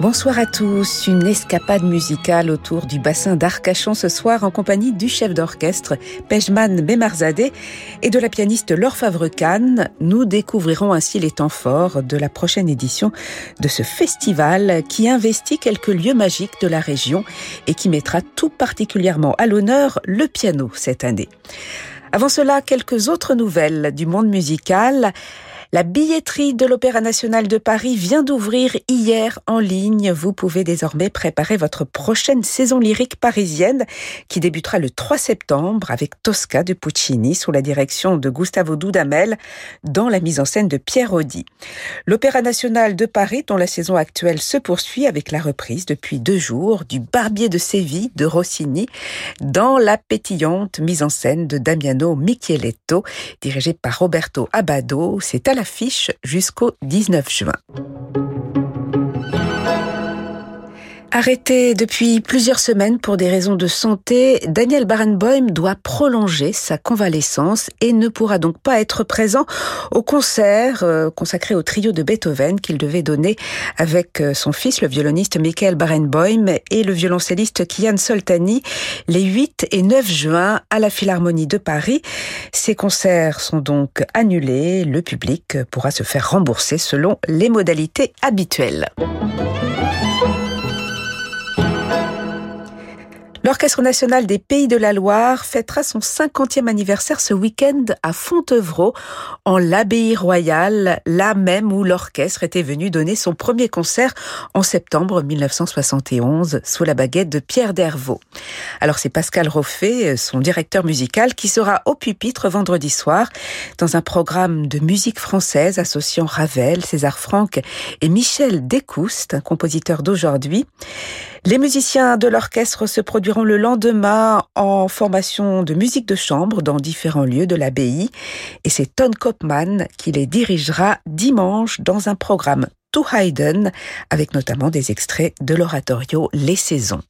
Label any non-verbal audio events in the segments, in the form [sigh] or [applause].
Bonsoir à tous. Une escapade musicale autour du bassin d'Arcachon ce soir en compagnie du chef d'orchestre Pejman Bemarzadeh et de la pianiste Laure Favrecane. Nous découvrirons ainsi les temps forts de la prochaine édition de ce festival qui investit quelques lieux magiques de la région et qui mettra tout particulièrement à l'honneur le piano cette année. Avant cela, quelques autres nouvelles du monde musical. La billetterie de l'Opéra national de Paris vient d'ouvrir hier en ligne. Vous pouvez désormais préparer votre prochaine saison lyrique parisienne qui débutera le 3 septembre avec Tosca de Puccini sous la direction de Gustavo Dudamel dans la mise en scène de Pierre Audi. L'Opéra national de Paris dont la saison actuelle se poursuit avec la reprise depuis deux jours du Barbier de Séville de Rossini dans la pétillante mise en scène de Damiano Micheletto dirigée par Roberto Abado. C'est à l'affiche jusqu'au 19 juin. Arrêté depuis plusieurs semaines pour des raisons de santé, Daniel Barenboim doit prolonger sa convalescence et ne pourra donc pas être présent au concert euh, consacré au trio de Beethoven qu'il devait donner avec euh, son fils, le violoniste Michael Barenboim et le violoncelliste Kian Soltani les 8 et 9 juin à la Philharmonie de Paris. Ces concerts sont donc annulés. Le public pourra se faire rembourser selon les modalités habituelles. L'Orchestre national des Pays de la Loire fêtera son 50e anniversaire ce week-end à Fontevraud, en l'abbaye royale, là même où l'orchestre était venu donner son premier concert en septembre 1971 sous la baguette de Pierre Dervaux. Alors c'est Pascal Roffet, son directeur musical, qui sera au pupitre vendredi soir dans un programme de musique française associant Ravel, César Franck et Michel Descoustes, un compositeur d'aujourd'hui. Les musiciens de l'orchestre se produiront le lendemain en formation de musique de chambre dans différents lieux de l'abbaye et c'est Ton Kopman qui les dirigera dimanche dans un programme To Haydn avec notamment des extraits de l'oratorio Les Saisons.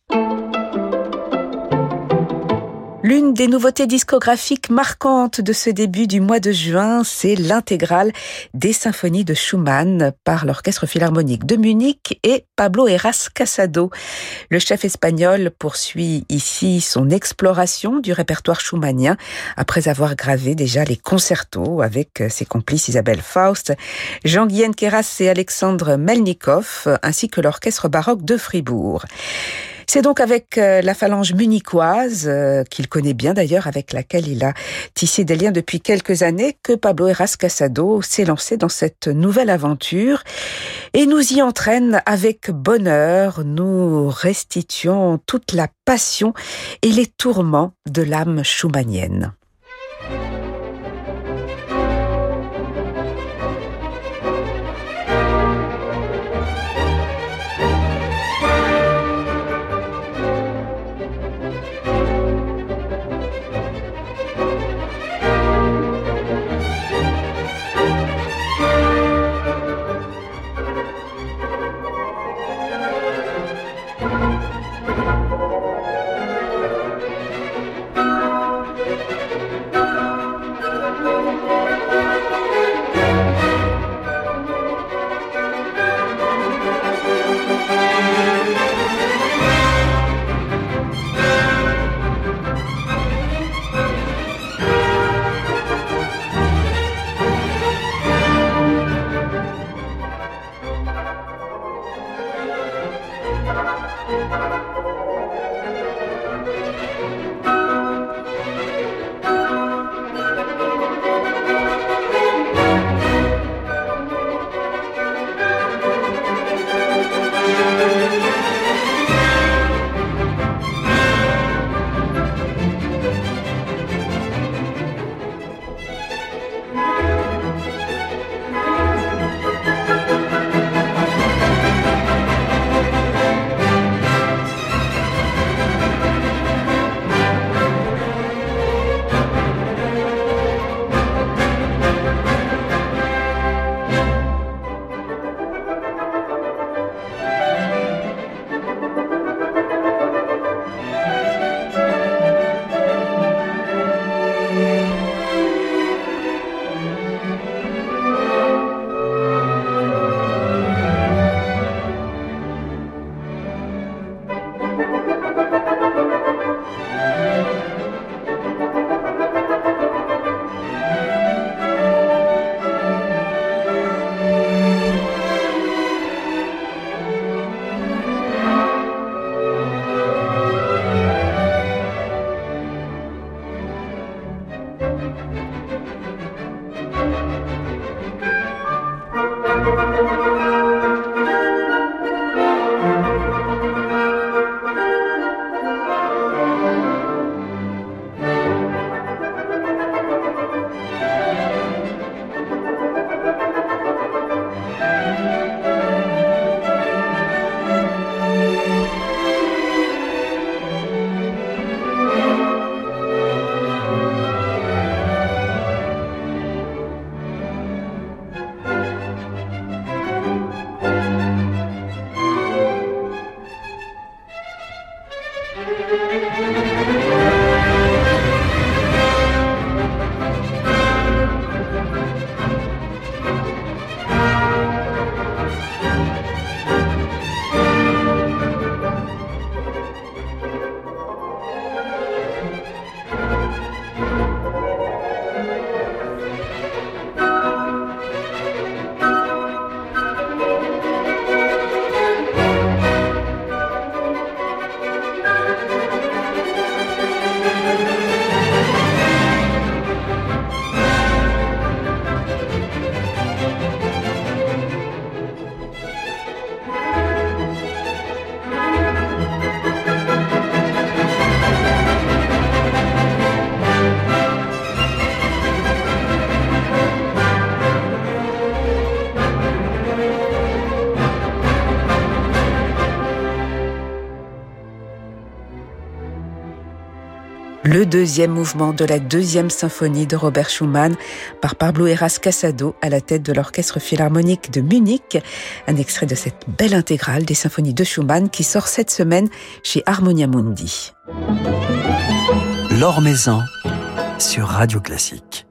L'une des nouveautés discographiques marquantes de ce début du mois de juin, c'est l'intégrale des symphonies de Schumann par l'Orchestre Philharmonique de Munich et Pablo Eras Casado. Le chef espagnol poursuit ici son exploration du répertoire schumannien après avoir gravé déjà les concertos avec ses complices Isabelle Faust, Jean-Guyen Keras et Alexandre Melnikov, ainsi que l'Orchestre baroque de Fribourg. C'est donc avec euh, la phalange munichoise, euh, qu'il connaît bien d'ailleurs, avec laquelle il a tissé des liens depuis quelques années, que Pablo Eras Casado s'est lancé dans cette nouvelle aventure et nous y entraîne avec bonheur. Nous restituons toute la passion et les tourments de l'âme schumannienne. Deuxième mouvement de la deuxième symphonie de Robert Schumann par Pablo Eras Casado à la tête de l'Orchestre Philharmonique de Munich. Un extrait de cette belle intégrale des symphonies de Schumann qui sort cette semaine chez Harmonia Mundi. L'Or Maison sur Radio Classique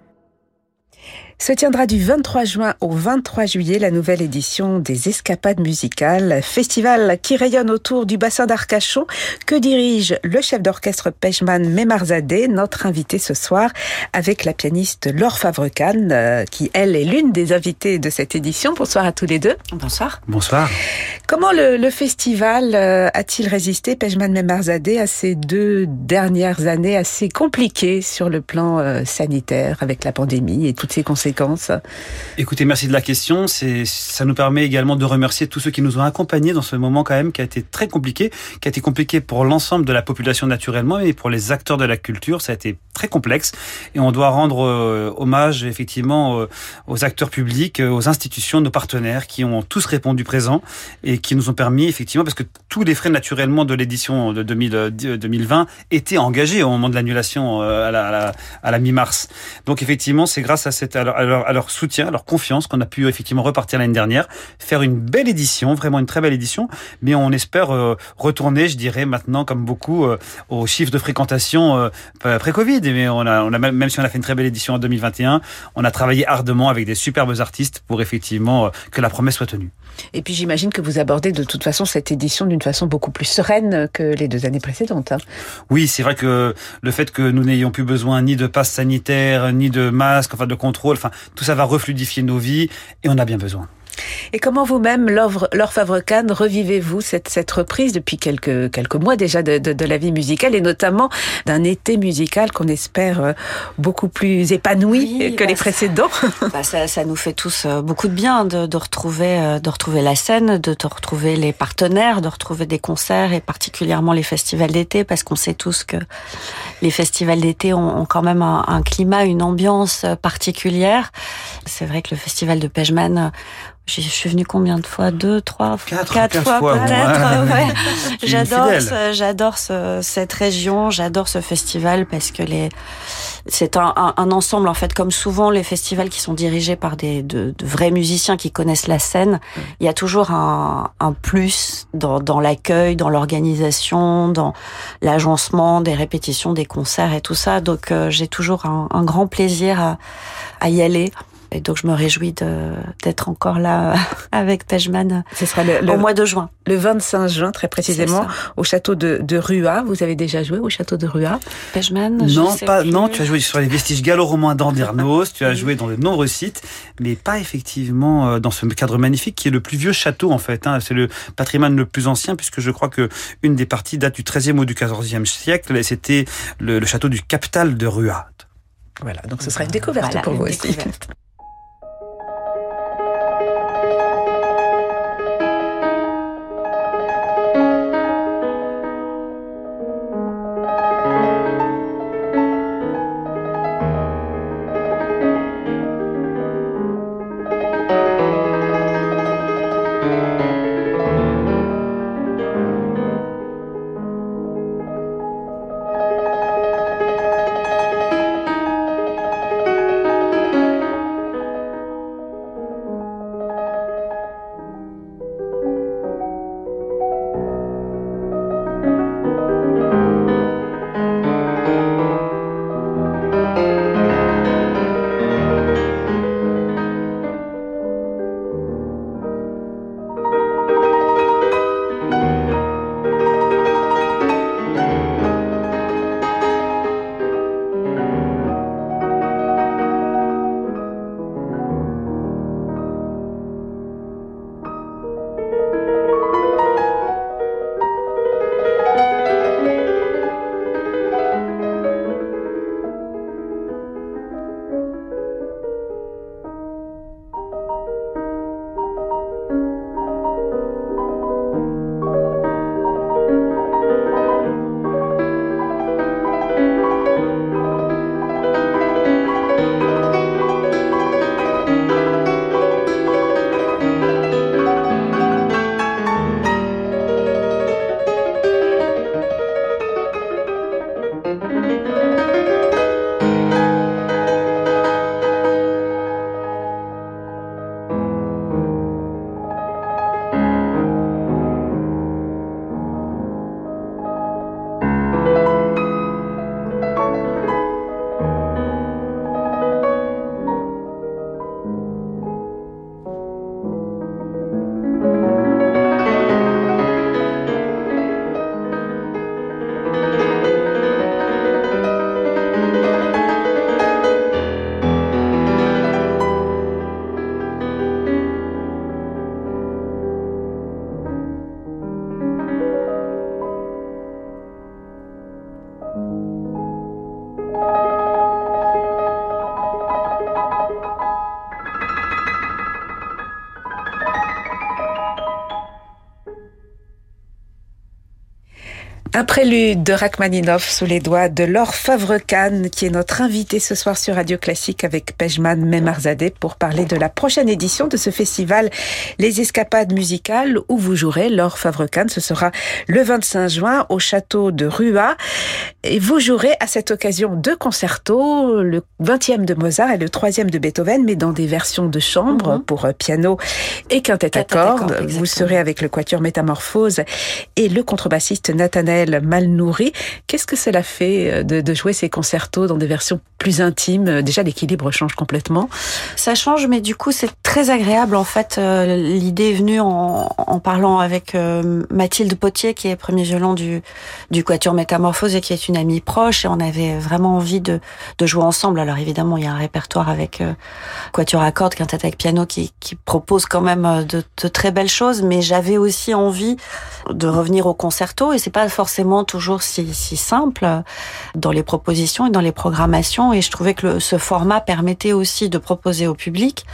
se tiendra du 23 juin au 23 juillet la nouvelle édition des Escapades musicales, festival qui rayonne autour du bassin d'Arcachon, que dirige le chef d'orchestre Pejman Memarzadeh, notre invité ce soir, avec la pianiste Laure Favrecan, euh, qui elle est l'une des invitées de cette édition. Bonsoir à tous les deux. Bonsoir. Bonsoir. Comment le, festival euh, a-t-il résisté, Pejman Memarzadeh, à ces deux dernières années assez compliquées sur le plan euh, sanitaire avec la pandémie et toutes ses conséquences Écoutez, merci de la question. Ça nous permet également de remercier tous ceux qui nous ont accompagnés dans ce moment quand même qui a été très compliqué, qui a été compliqué pour l'ensemble de la population naturellement, mais pour les acteurs de la culture, ça a été très complexe. Et on doit rendre euh, hommage effectivement euh, aux acteurs publics, euh, aux institutions, nos partenaires qui ont tous répondu présent et qui nous ont permis effectivement, parce que tous les frais naturellement de l'édition de 2020 étaient engagés au moment de l'annulation à la, mi-mars. Donc effectivement, c'est grâce à cette soutien, à leur confiance qu'on a pu effectivement repartir l'année dernière, faire une belle édition, vraiment une très belle édition, mais on espère euh, retourner, je dirais maintenant comme beaucoup, euh, aux chiffres de fréquentation euh, pré-Covid. Mais on a, on a même si on a fait une très belle édition en 2021, on a travaillé ardemment avec des superbes artistes pour effectivement que la promesse soit tenue. Et puis j'imagine que vous abordez de toute façon cette édition d'une façon beaucoup plus sereine que les deux années précédentes. Hein. Oui, c'est vrai que le fait que nous n'ayons plus besoin ni de passe sanitaire, ni de masque, enfin de contrôle, enfin tout ça va refluidifier nos vies et on a bien besoin. Et comment vous-même, Laure, Favre-Kahn, revivez-vous cette, cette reprise depuis quelques, quelques mois déjà de, de, de la vie musicale et notamment d'un été musical qu'on espère euh, beaucoup plus épanoui que les bah, précédents? [laughs] bah ça, ça, nous fait tous euh, beaucoup de bien de, de, retrouver, euh, de retrouver la scène, de, de retrouver les partenaires, de retrouver des concerts et particulièrement les festivals d'été parce qu'on sait tous que les festivals d'été ont, ont, quand même un, un, climat, une ambiance particulière. C'est vrai que le festival de Pejman je suis venue combien de fois? Deux, trois, quatre, quatre fois, fois peut-être? [laughs] Ouais. j'adore, j'adore cette région, j'adore ce festival parce que les, c'est un, un, ensemble en fait, comme souvent les festivals qui sont dirigés par des de, de vrais musiciens qui connaissent la scène. Il y a toujours un, un plus dans, dans l'accueil, dans l'organisation, dans l'agencement des répétitions, des concerts et tout ça. Donc euh, j'ai toujours un, un grand plaisir à, à y aller. Et donc je me réjouis d'être encore là [laughs] avec Pejman Ce sera le, au mois de juin. Le 25 juin, très précisément, au château de, de Rua. Vous avez déjà joué au château de Rua? Pejman Non, pas, non, tu as joué sur les vestiges gallo-romains d'Andernos, tu as joué dans de nombreux sites, mais pas effectivement euh, dans ce cadre magnifique qui est le plus vieux château en fait. Hein. C'est le patrimoine le plus ancien puisque je crois que une des parties date du 13e ou du 14e siècle et c'était le, château du capital de Rua. Voilà, donc ce sera une découverte pour vous aussi. [laughs] Un prélude de Rachmaninoff sous les doigts de Laure Favre-Kahn, qui est notre invité ce soir sur Radio Classique avec Pejman Memarzadeh pour parler de la prochaine édition de ce festival Les Escapades musicales où vous jouerez Laure Favre-Kahn. Ce sera le 25 juin au château de Rua. Et vous jouerez à cette occasion deux concertos, le 20e de Mozart et le 3e de Beethoven, mais dans des versions de chambre mhm. pour piano et quintette à cordes. Vous serez avec le quatuor Métamorphose et le contrebassiste Nathanaël mal nourri. Qu'est-ce que cela fait euh, de, jouer ces concertos dans des versions plus intimes Déjà, l'équilibre change complètement? Ça change, mais du coup, c'est très agréable. En fait, euh, l'idée est venue en, parlant avec euh, Mathilde Potier, qui est premier violon du, du Quatuor Métamorphose et qui est une amie proche. Et on avait vraiment envie de, jouer ensemble. Alors évidemment, il y a un répertoire avec Quatuor à cordes, quintette avec piano, qui, propose quand même de, de très belles choses. Mais j'avais aussi envie de revenir au concerto. Et c'est pas forcément toujours si, si simple dans les propositions et dans les programmations. Et je trouvais que ce format permettait aussi de proposer au public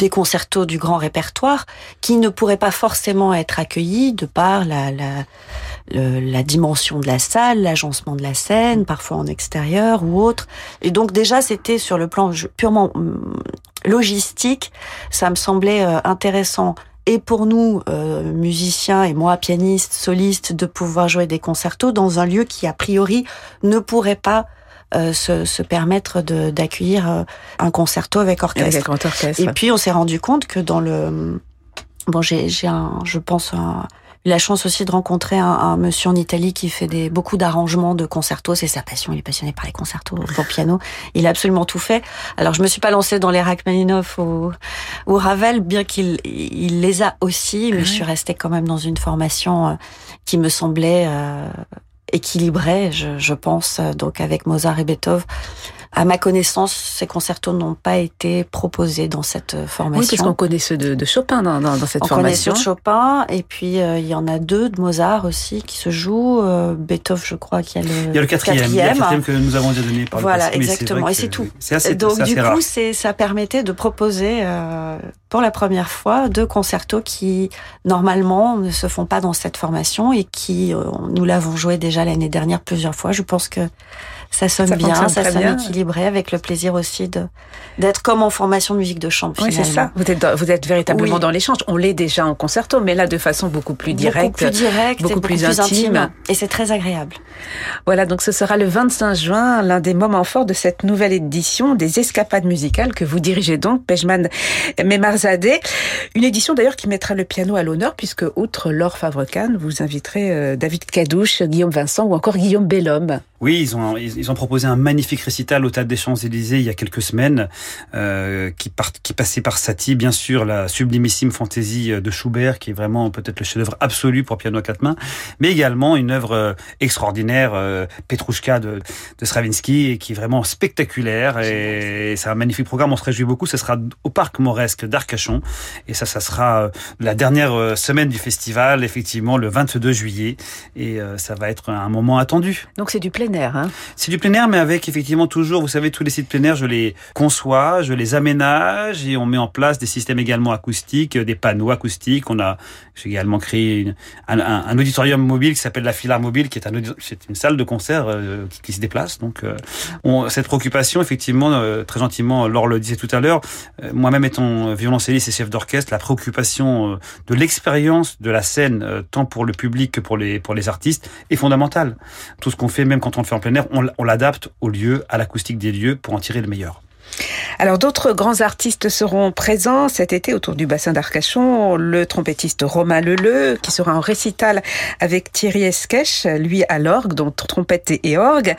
des concertos du grand répertoire qui ne pourraient pas forcément être accueillis de par la dimension de la salle, l'agencement de la scène, parfois en extérieur ou autre. Et donc déjà, c'était sur le plan purement hum, logistique, ça me semblait euh, intéressant et pour nous, euh, musiciens et moi, pianistes, solistes, de pouvoir jouer des concertos dans un lieu qui, a priori, ne pourrait pas euh, se, se, permettre d'accueillir euh, un concerto avec orchestre. orchestre. Et puis, on s'est rendu compte que dans le... Bon, j'ai un, je pense, un, la chance aussi de rencontrer un, monsieur en Italie qui fait des, beaucoup d'arrangements de concertos. C'est sa passion. Il est passionné par les concertos pour [laughs] piano. Il a absolument tout fait. Alors, je me suis pas lancée dans les Rachmaninoff ou, ou Ravel, bien qu'il il les a aussi, mais je suis restée quand même dans une formation euh, qui me semblait euh, équilibrée, je, je pense, donc avec Mozart et Beethoven à ma connaissance, ces concertos n'ont pas été proposés dans cette formation. Oui, parce qu'on connaît ceux de, Chopin dans, dans, cette formation. On connaît ceux de Chopin, et puis euh, il y en a deux de Mozart aussi qui se jouent. Euh, Beethoven, je crois qu'il y a le, il y a le quatrième, quatrième. Il y a le quatrième que nous avons déjà donné par voilà, le passé. Voilà, exactement, et c'est tout. Assez, Donc du coup, ça permettait de proposer euh, pour la première fois deux concertos qui normalement ne se font pas dans cette formation et qui euh, nous l'avons joué déjà l'année dernière plusieurs fois. Je pense que ça sonne bien, ça sonne équilibré, avec le plaisir aussi de d'être comme en formation de musique de chambre. Oui, c'est ça. Vous êtes, vous êtes véritablement dans l'échange. On l'est déjà en concerto, mais là de façon beaucoup plus directe, beaucoup plus directe, beaucoup, plus, intime. Et c'est très agréable. Voilà, donc ce sera le 25 juin, l'un des moments forts de cette nouvelle édition des Escapades musicales que vous dirigez donc, Pejman Memarzadeh. Une édition d'ailleurs qui mettra le piano à l'honneur, puisque outre Laure favre vous inviterez euh, David Cadouche, Guillaume Vincent ou encore Guillaume Bellhomme. Oui, ils ont, ils ont proposé un magnifique récital au Théâtre des Champs-Élysées il y a quelques semaines, euh, qui, part, qui passait par Satie, bien sûr, la sublimissime fantaisie de Schubert, qui est vraiment peut-être le chef-d'œuvre absolu pour piano à quatre mains, mais également une œuvre euh, extraordinaire, euh, Petrouchka de, de Stravinsky, qui est vraiment spectaculaire, et, c'est un magnifique programme, on se réjouit beaucoup, ce sera au Parc Moresque d'Arcachon, et ça, ça sera euh, la dernière euh, semaine du festival, effectivement, le 22 juillet, et ça va être un moment attendu. Donc c'est du plein Hein? Du plein air, mais avec effectivement toujours, vous savez, tous les sites plein air, je les conçois, je les aménage et on met en place des systèmes également acoustiques, des panneaux acoustiques. On a, j'ai également créé un, auditorium mobile qui s'appelle la Filar Mobile, qui est, un, c'est une salle de concert euh, qui, se déplace. Donc, euh, on, cette préoccupation, effectivement, euh, très gentiment, Laure le disait tout à l'heure, moi-même étant violoncelliste et chef d'orchestre, la préoccupation de l'expérience de la scène, tant pour le public que pour les, pour les artistes, est fondamentale. Tout ce qu'on fait, même quand on le fait en plein air, on, l'adapte au lieu, à l'acoustique des lieux pour en tirer le meilleur. Alors d'autres grands artistes seront présents cet été autour du bassin d'Arcachon. Le trompettiste Romain Leleu qui sera en récital avec Thierry Esquèche, lui à l'orgue, dont trompette et orgue.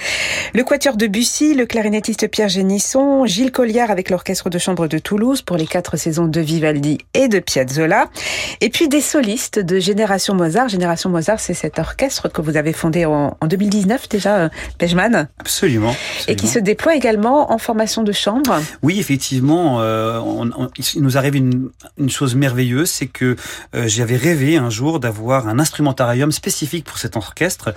Le quatuor de Bussy, le clarinettiste Pierre Génisson, Gilles Colliard avec l'orchestre de chambre de Toulouse pour les quatre saisons de Vivaldi et de Piazzolla. Et puis des solistes de Génération Mozart. Génération Mozart, c'est cet orchestre que vous avez fondé en, 2019 déjà, Pejman. Absolument, Absolument. Et qui se déploie également en formation de chambre. Oui, effectivement, euh, il nous arrive une, chose merveilleuse, c'est que euh, j'avais rêvé un jour d'avoir un instrumentarium spécifique pour cet orchestre,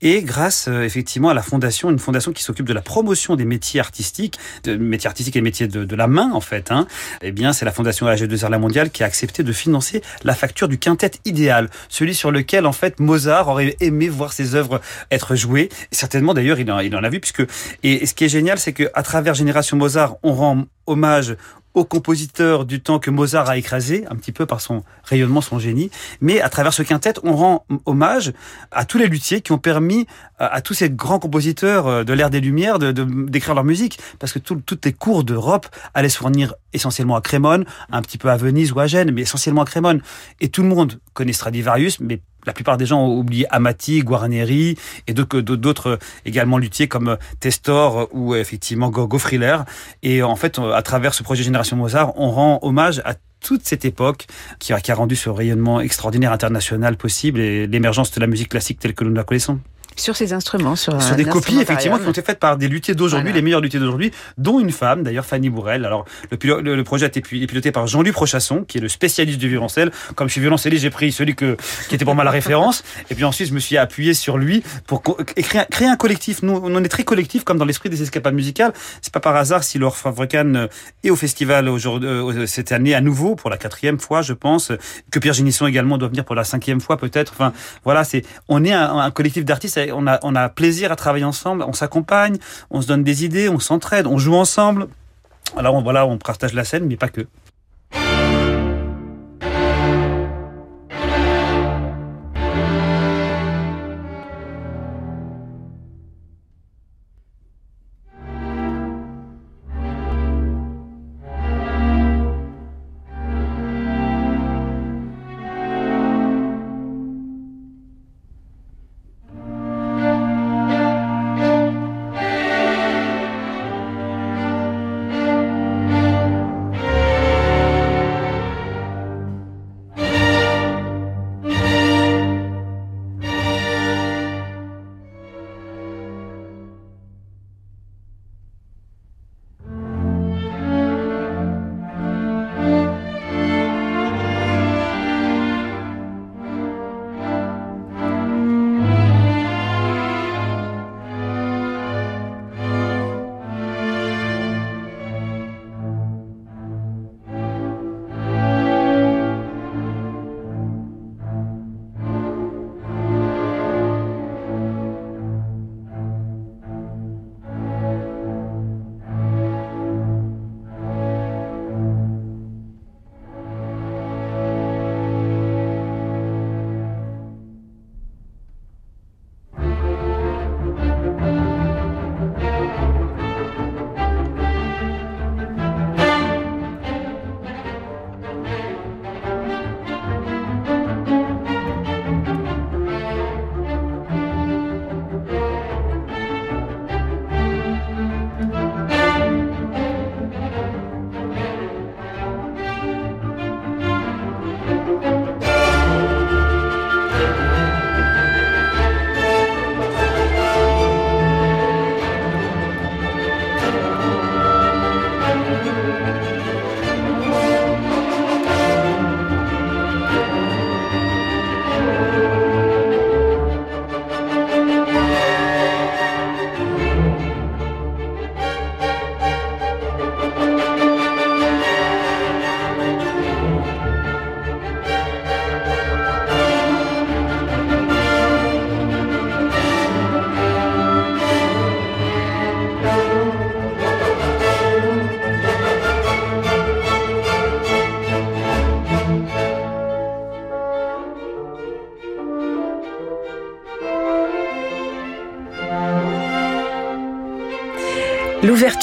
et grâce euh, effectivement à la fondation, une fondation qui s'occupe de la promotion des métiers artistiques, de métiers artistiques et métiers de, la main en fait, hein, eh bien c'est la fondation AG2R La Mondiale qui a accepté de financer la facture du quintet idéal, celui sur lequel en fait Mozart aurait aimé voir ses œuvres être jouées. certainement d'ailleurs il en, il en a vu puisque et, ce qui est génial, c'est que à travers Génération Mozart, on rend hommage au compositeur du temps que Mozart a écrasé, un petit peu par son rayonnement, son génie. Mais à travers ce quintet, on rend hommage à tous les luthiers qui ont permis à, tous ces grands compositeurs euh, de l'ère des Lumières de, d'écrire leur musique. Parce que toutes les cours d'Europe allaient se fournir essentiellement à Crémone, un petit peu à Venise ou à Gênes, mais essentiellement à Crémone. Et tout le monde connaît Stradivarius, mais la plupart des gens ont oublié Amati, Guarneri et d'autres également luthiers comme Testor ou effectivement Gaufriller. Et en fait, à travers ce projet Génération Mozart, on rend hommage à toute cette époque qui a, qui a rendu ce rayonnement extraordinaire international possible et l'émergence de la musique classique telle que nous la connaissons sur ces instruments, sur, sur des copies effectivement qui ont été faites par des luthiers d'aujourd'hui, les meilleurs luthiers d'aujourd'hui, dont une femme, d'ailleurs Fanny Bourrel. Alors le, le, projet a été piloté par Jean-Luc Prochasson, qui est le spécialiste du violoncelle. Comme je suis violoncelliste, j'ai pris celui que, qui était pour moi la référence. Et puis ensuite, je me suis appuyé sur lui pour créer, créer un collectif. Nous, on est très collectif, comme dans l'esprit des escapades musicales. C'est pas par hasard si Laure Favrecan est au festival aujourd'hui, euh, cette année à nouveau pour la quatrième fois, je pense, que Pierre Génisson également doit venir pour la cinquième fois peut-être. Enfin, voilà, c'est on est un, un collectif d'artistes. On a on a plaisir à travailler ensemble, on s'accompagne, on se donne des idées, on s'entraide, on joue ensemble. Alors voilà, on partage la scène, mais pas que.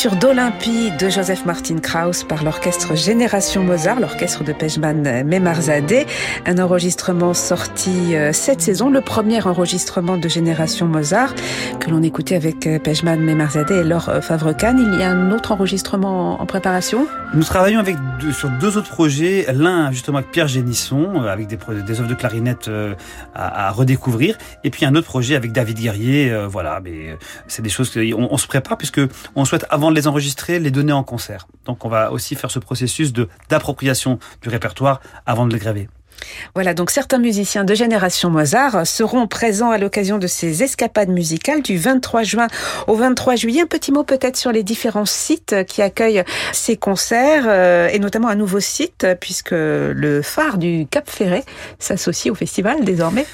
L'ouverture d'Olympie de Joseph Martin Krauss par l'orchestre Génération Mozart, l'orchestre de Pejman Memarzadeh. Un enregistrement sorti euh, cette saison, le premier enregistrement de Génération Mozart que l'on écoutait avec euh, Pejman Memarzadeh et Laure Favrecan. Il y a un autre enregistrement en préparation? Nous travaillons avec sur deux autres projets. L'un justement avec Pierre Génisson, euh, avec des, œuvres de clarinette à, redécouvrir. Et puis un autre projet avec David Guerrier. Voilà, mais c'est des choses qu'on on se prépare puisque on souhaite, avant les enregistrer, les donner en concert. Donc on va aussi faire ce processus d'appropriation du répertoire avant de le graver. Voilà, donc certains musiciens de génération Mozart seront présents à l'occasion de ces escapades musicales du 23 juin au 23 juillet. Un petit mot peut-être sur les différents sites qui accueillent ces concerts euh, et notamment un nouveau site puisque le phare du Cap Ferret s'associe au festival désormais.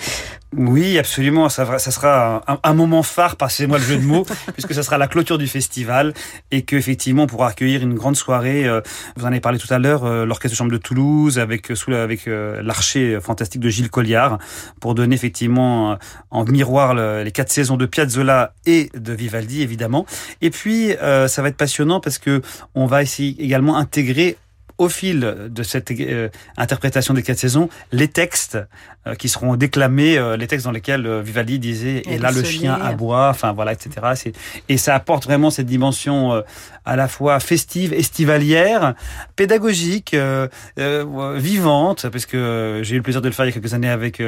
Oui, absolument. Ça, ça sera un, moment phare, passez-moi le jeu de mots, [laughs] puisque ça sera la clôture du festival et qu'effectivement on pourra accueillir une grande soirée. Euh, vous en avez parlé tout à l'heure, euh, l'orchestre de chambre de Toulouse avec sous avec euh, l'archer fantastique de Gilles Colliard pour donner effectivement en miroir les quatre saisons de Piazzolla et de Vivaldi évidemment. Et puis ça va être passionnant parce que on va essayer également intégrer au fil de cette euh, interprétation des quatre saisons, les textes euh, qui seront déclamés, euh, les textes dans lesquels Vivaldi disait et, là le chien aboie, enfin voilà, etc. Et ça apporte vraiment cette dimension à la fois festive, estivalière, pédagogique, vivante, parce que j'ai eu le plaisir de le faire il y a quelques années avec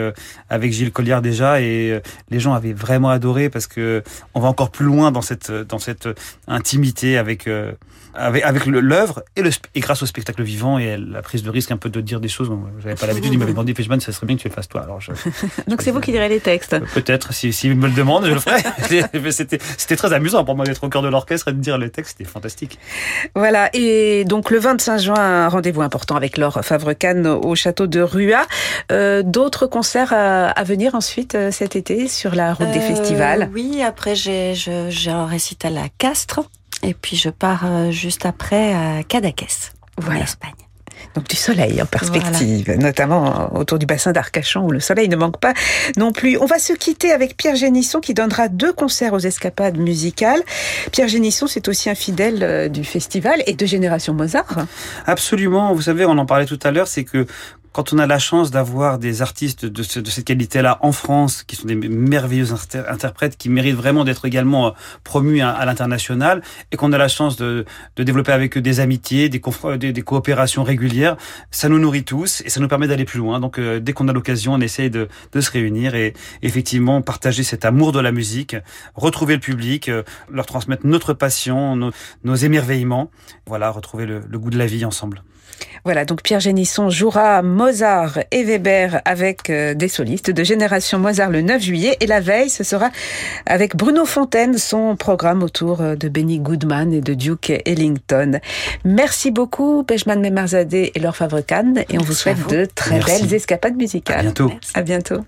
avec Gilles Colliard déjà, et les gens avaient vraiment adoré parce que on va encore plus loin dans cette dans cette intimité avec avec, avec l'œuvre et, et grâce au spectacle vivant et la prise de risque un peu de dire des choses. J'avais pas l'habitude, il m'avait demandé, Fishman, ça serait bien que tu le fasses toi. Alors je, [laughs] Donc c'est vous qui direz les textes. Peut-être, si, si me le demande, je le ferai. [laughs] c'était très amusant pour moi d'être au cœur de l'orchestre et de dire les textes, c'était fantastique. Voilà, et donc le 25 juin, un rendez-vous important avec Laure Favre-Cannes au château de Rua. Euh, D'autres concerts à, à, venir ensuite euh, cet été sur la route des euh, festivals? Oui, après j'ai un récital à Castres et puis je pars juste après à Cadaqués, en Espagne. Donc du soleil en perspective, notamment autour du bassin d'Arcachon où le soleil ne manque pas non plus. On va se quitter avec Pierre Génisson qui donnera deux concerts aux escapades musicales. Pierre Génisson, c'est aussi un fidèle euh, du festival et de Génération Mozart. Absolument. Vous savez, on en parlait tout à l'heure, c'est que quand on a la chance d'avoir des artistes de, cette qualité-là en France, qui sont des merveilleux interprètes, qui méritent vraiment d'être également euh, promus à, l'international, et qu'on a la chance de, développer avec eux des amitiés, des, des, coopérations régulières, ça nous nourrit tous et ça nous permet d'aller plus loin. Donc euh, dès qu'on a l'occasion, on essaye de, se réunir et effectivement partager cet amour de la musique, retrouver le public, euh, leur transmettre notre passion, nos, émerveillements, voilà, retrouver le goût de la vie ensemble. Voilà, donc Pierre Génisson jouera Mozart et Weber avec euh, des solistes de Génération Mozart le 9 juillet et la veille, ce sera avec Bruno Fontaine, son programme autour euh, de Benny Goodman et de Duke Ellington. Merci beaucoup, Pejman Memarzadeh et Laure Favrecan et on vous souhaite de très belles escapades musicales. À bientôt. À bientôt.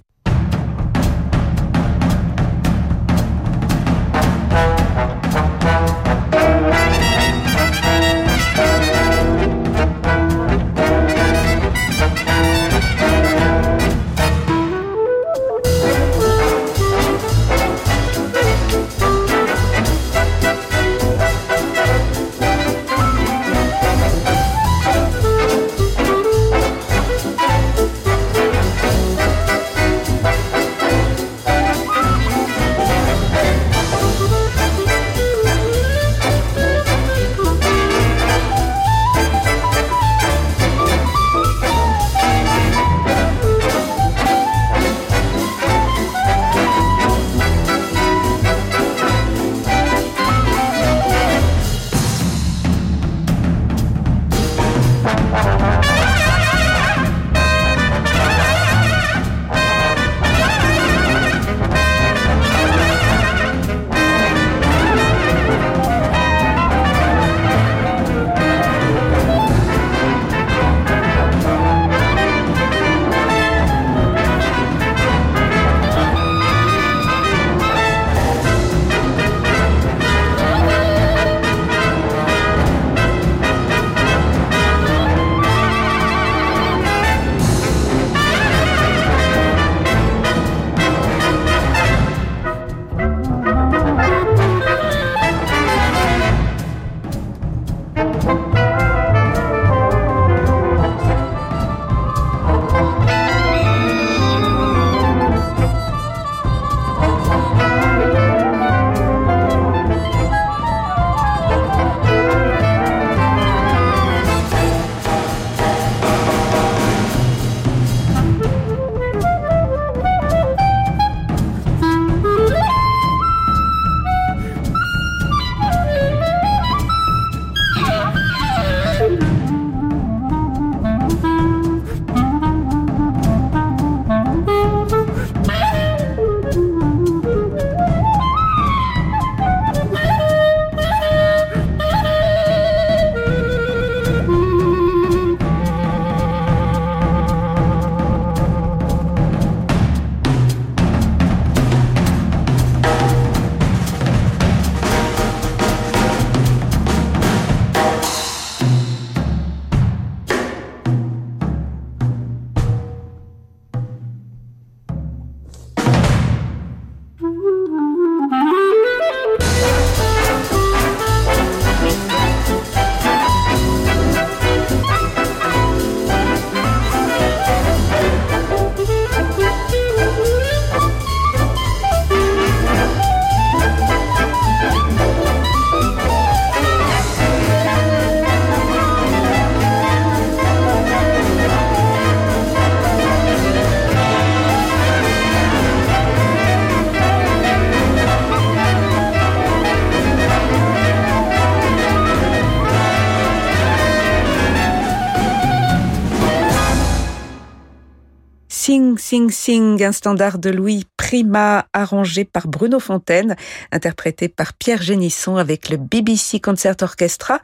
Sing, Sing, Sing, un standard de Louis Prima, arrangé par Bruno Fontaine, interprété par Pierre Génisson avec le BBC Concert Orchestra.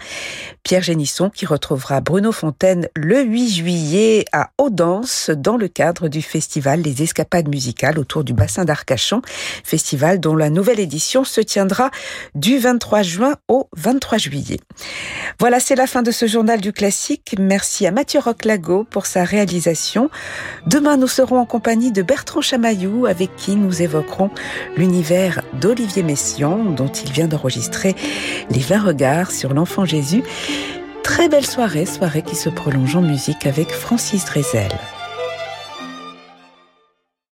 Pierre Génisson qui retrouvera Bruno Fontaine le 8 juillet à Audence dans le cadre du festival Les Escapades musicales autour du bassin d'Arcachon, festival dont la nouvelle édition se tiendra du 23 juin au 23 juillet. Voilà, c'est la fin de ce journal du classique. Merci à Mathieu Roclago pour sa réalisation. Demain, nous serons en compagnie de Bertrand Chamaillou, avec qui nous évoquerons l'univers d'Olivier Messiaen, dont il vient d'enregistrer Les 20 regards sur l'enfant Jésus. Très belle soirée, soirée qui se prolonge en musique avec Francis Drezel.